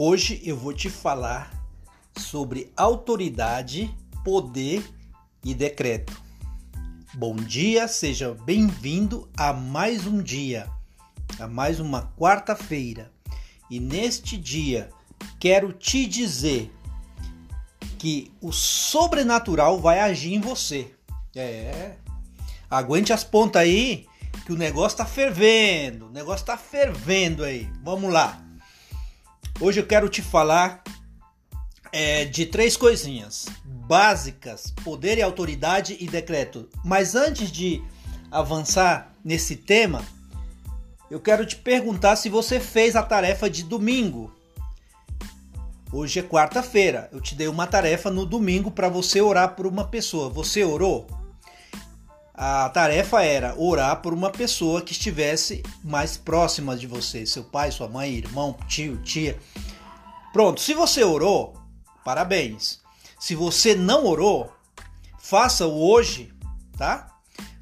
Hoje eu vou te falar sobre autoridade, poder e decreto. Bom dia, seja bem-vindo a mais um dia, a mais uma quarta-feira. E neste dia quero te dizer que o sobrenatural vai agir em você. É. Aguente as pontas aí, que o negócio tá fervendo. O negócio tá fervendo aí. Vamos lá. Hoje eu quero te falar é, de três coisinhas básicas: poder e autoridade e decreto. Mas antes de avançar nesse tema, eu quero te perguntar se você fez a tarefa de domingo. Hoje é quarta-feira. Eu te dei uma tarefa no domingo para você orar por uma pessoa. Você orou? A tarefa era orar por uma pessoa que estivesse mais próxima de você, seu pai, sua mãe, irmão, tio, tia. Pronto, se você orou, parabéns. Se você não orou, faça-o hoje, tá?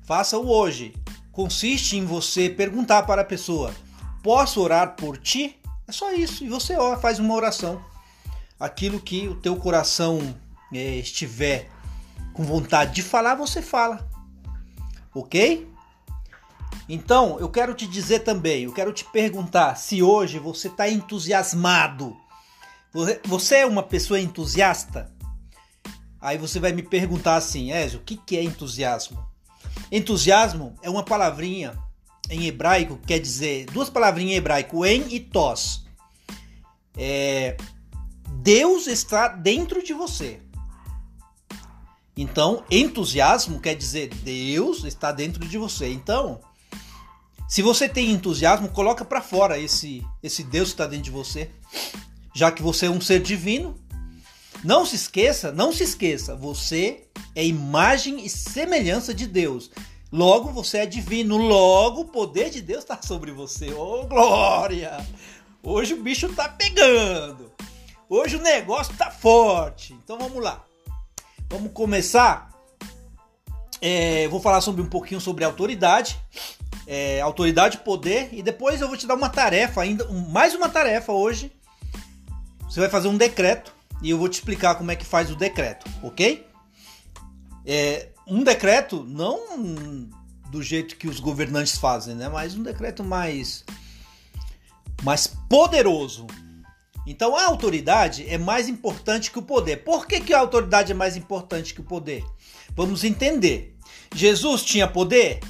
Faça-o hoje. Consiste em você perguntar para a pessoa: "Posso orar por ti?" É só isso. E você faz uma oração. Aquilo que o teu coração é, estiver com vontade de falar, você fala ok? Então, eu quero te dizer também, eu quero te perguntar se hoje você está entusiasmado. Você é uma pessoa entusiasta? Aí você vai me perguntar assim, Ezio, o que, que é entusiasmo? Entusiasmo é uma palavrinha em hebraico, quer dizer, duas palavrinhas em hebraico, en e tos. É, Deus está dentro de você. Então, entusiasmo quer dizer Deus está dentro de você. Então, se você tem entusiasmo, coloca para fora esse esse Deus que está dentro de você, já que você é um ser divino. Não se esqueça, não se esqueça, você é imagem e semelhança de Deus. Logo você é divino, logo o poder de Deus está sobre você. Oh, glória! Hoje o bicho tá pegando. Hoje o negócio tá forte. Então vamos lá. Vamos começar. É, vou falar sobre um pouquinho sobre autoridade, é, autoridade, poder e depois eu vou te dar uma tarefa ainda, mais uma tarefa hoje. Você vai fazer um decreto e eu vou te explicar como é que faz o decreto, ok? É, um decreto não do jeito que os governantes fazem, né? Mas um decreto mais mais poderoso, então a autoridade é mais importante que o poder. Por que, que a autoridade é mais importante que o poder? Vamos entender. Jesus tinha poder?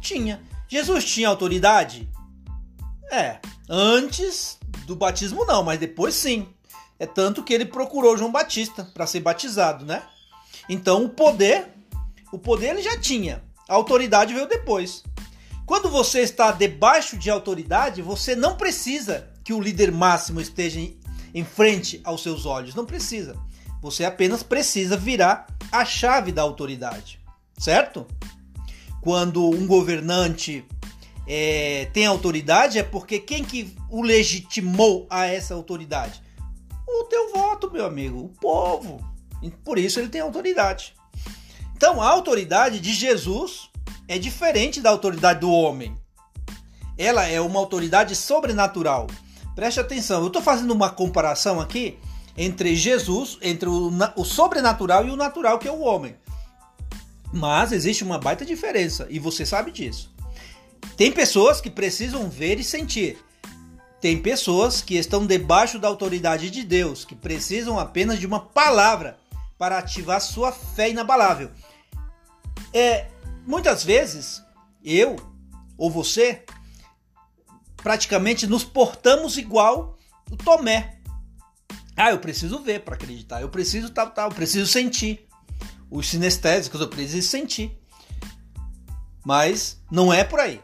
Tinha. Jesus tinha autoridade? É. Antes do batismo não, mas depois sim. É tanto que ele procurou João Batista para ser batizado, né? Então o poder, o poder ele já tinha. A autoridade veio depois. Quando você está debaixo de autoridade, você não precisa que o líder máximo esteja em frente aos seus olhos. Não precisa. Você apenas precisa virar a chave da autoridade, certo? Quando um governante é, tem autoridade é porque quem que o legitimou a essa autoridade? O teu voto, meu amigo, o povo. Por isso ele tem autoridade. Então a autoridade de Jesus é diferente da autoridade do homem. Ela é uma autoridade sobrenatural. Preste atenção, eu estou fazendo uma comparação aqui entre Jesus, entre o, o sobrenatural e o natural, que é o homem. Mas existe uma baita diferença e você sabe disso. Tem pessoas que precisam ver e sentir. Tem pessoas que estão debaixo da autoridade de Deus, que precisam apenas de uma palavra para ativar sua fé inabalável. É, muitas vezes eu ou você praticamente nos portamos igual o Tomé. Ah, eu preciso ver para acreditar, eu preciso tal, tal, eu preciso sentir. Os sinestésicos eu preciso sentir. Mas não é por aí.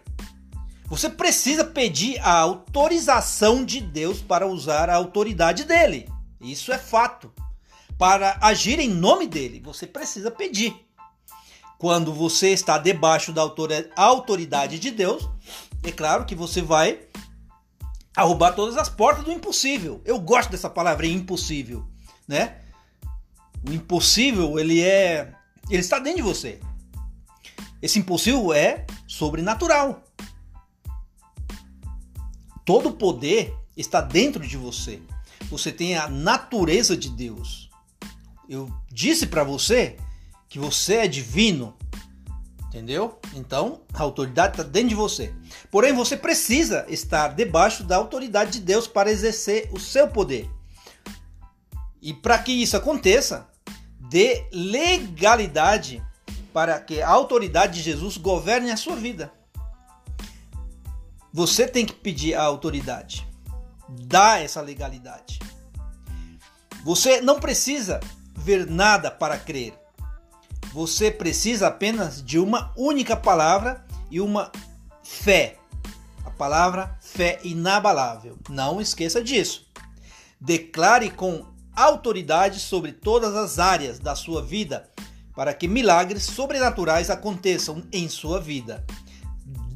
Você precisa pedir a autorização de Deus para usar a autoridade dele. Isso é fato. Para agir em nome dele, você precisa pedir. Quando você está debaixo da autoridade de Deus, é claro que você vai arrombar todas as portas do impossível. Eu gosto dessa palavra impossível, né? O impossível, ele é ele está dentro de você. Esse impossível é sobrenatural. Todo poder está dentro de você. você tem a natureza de Deus. Eu disse para você que você é divino, entendeu? Então, a autoridade está dentro de você. Porém, você precisa estar debaixo da autoridade de Deus para exercer o seu poder. E para que isso aconteça, dê legalidade para que a autoridade de Jesus governe a sua vida. Você tem que pedir a autoridade. Dá essa legalidade. Você não precisa ver nada para crer. Você precisa apenas de uma única palavra e uma fé. A palavra fé inabalável. Não esqueça disso. Declare com autoridade sobre todas as áreas da sua vida para que milagres sobrenaturais aconteçam em sua vida.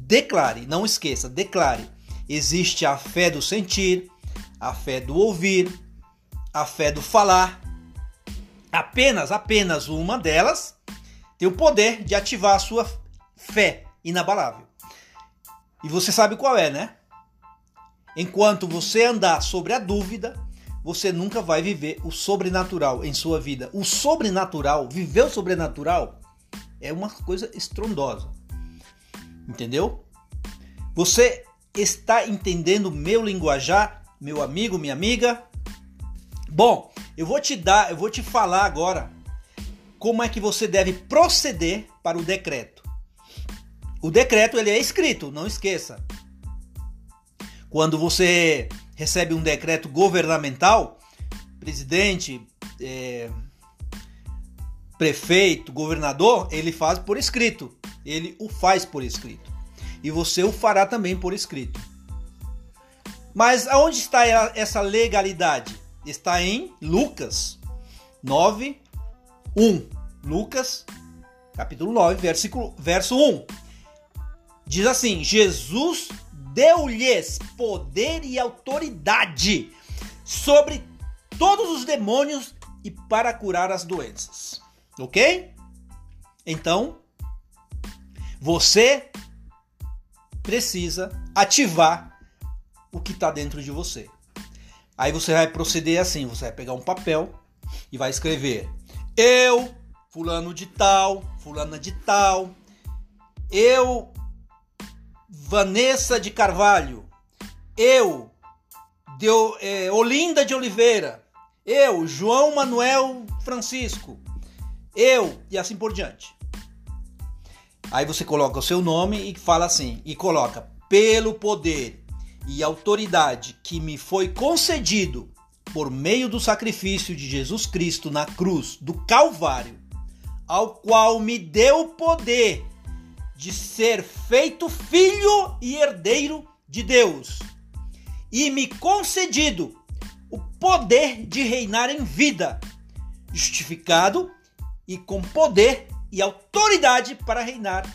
Declare, não esqueça, declare. Existe a fé do sentir, a fé do ouvir, a fé do falar. Apenas, apenas uma delas tem o poder de ativar a sua fé inabalável. E você sabe qual é, né? Enquanto você andar sobre a dúvida, você nunca vai viver o sobrenatural em sua vida. O sobrenatural, viver o sobrenatural, é uma coisa estrondosa. Entendeu? Você está entendendo meu linguajar, meu amigo, minha amiga? Bom, eu vou te dar, eu vou te falar agora como é que você deve proceder para o decreto. O decreto ele é escrito, não esqueça. Quando você recebe um decreto governamental, presidente, é, prefeito, governador, ele faz por escrito. Ele o faz por escrito. E você o fará também por escrito. Mas aonde está essa legalidade? Está em Lucas 9, 1. Lucas, capítulo 9, versículo, verso 1. Diz assim: Jesus deu-lhes poder e autoridade sobre todos os demônios e para curar as doenças. Ok? Então, você precisa ativar o que está dentro de você. Aí você vai proceder assim: você vai pegar um papel e vai escrever: Eu, fulano de tal, fulana de tal, eu Vanessa de Carvalho, eu, de, é, Olinda de Oliveira, eu, João Manuel Francisco, eu, e assim por diante. Aí você coloca o seu nome e fala assim, e coloca pelo poder e autoridade que me foi concedido por meio do sacrifício de Jesus Cristo na cruz do Calvário, ao qual me deu poder de ser feito filho e herdeiro de Deus, e me concedido o poder de reinar em vida, justificado e com poder e autoridade para reinar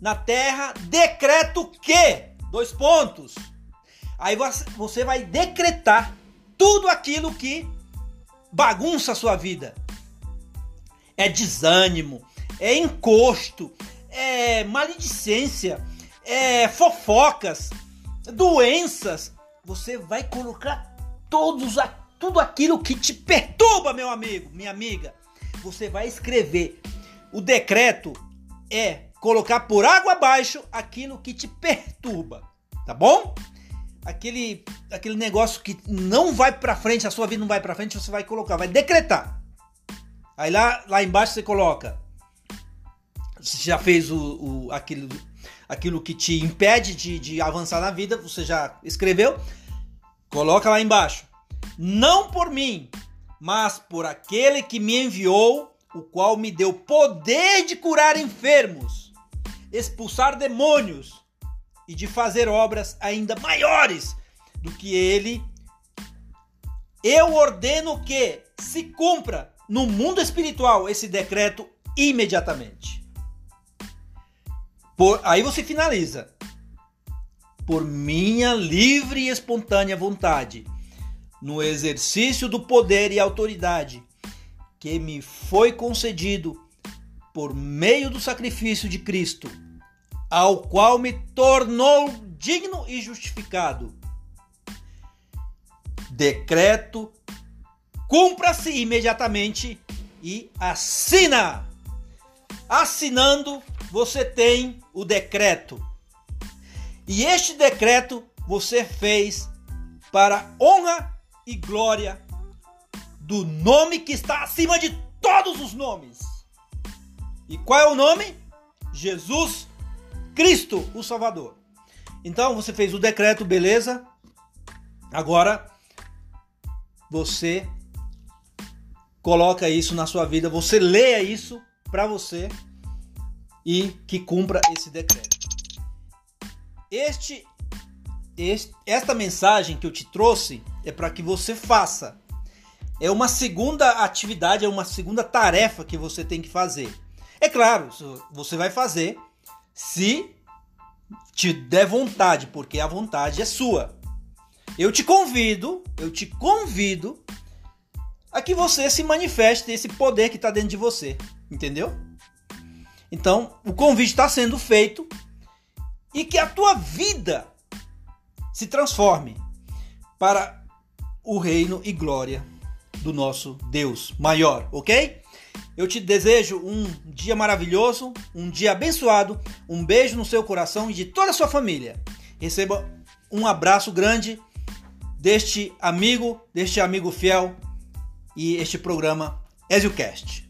na terra, decreto que, dois pontos, aí você vai decretar tudo aquilo que bagunça a sua vida. É desânimo, é encosto, é maledicência, é fofocas, doenças. Você vai colocar todos tudo aquilo que te perturba, meu amigo, minha amiga. Você vai escrever. O decreto é colocar por água abaixo aquilo que te perturba, tá bom? Aquele aquele negócio que não vai para frente, a sua vida não vai para frente, você vai colocar, vai decretar. Aí lá lá embaixo você coloca você já fez o, o, aquilo, aquilo que te impede de, de avançar na vida, você já escreveu, coloca lá embaixo. Não por mim, mas por aquele que me enviou, o qual me deu poder de curar enfermos, expulsar demônios e de fazer obras ainda maiores do que ele. Eu ordeno que se cumpra no mundo espiritual esse decreto imediatamente. Por, aí você finaliza. Por minha livre e espontânea vontade, no exercício do poder e autoridade que me foi concedido por meio do sacrifício de Cristo, ao qual me tornou digno e justificado. Decreto cumpra-se imediatamente e assina. Assinando, você tem o decreto. E este decreto você fez para honra e glória do nome que está acima de todos os nomes. E qual é o nome? Jesus Cristo, o Salvador. Então você fez o decreto, beleza? Agora você coloca isso na sua vida, você leia isso para você e que cumpra esse decreto. Este, este, esta mensagem que eu te trouxe é para que você faça. É uma segunda atividade, é uma segunda tarefa que você tem que fazer. É claro, você vai fazer se te der vontade, porque a vontade é sua. Eu te convido, eu te convido a que você se manifeste esse poder que está dentro de você, entendeu? Então, o convite está sendo feito e que a tua vida se transforme para o reino e glória do nosso Deus maior, ok? Eu te desejo um dia maravilhoso, um dia abençoado, um beijo no seu coração e de toda a sua família. Receba um abraço grande deste amigo, deste amigo fiel e este programa EzioCast.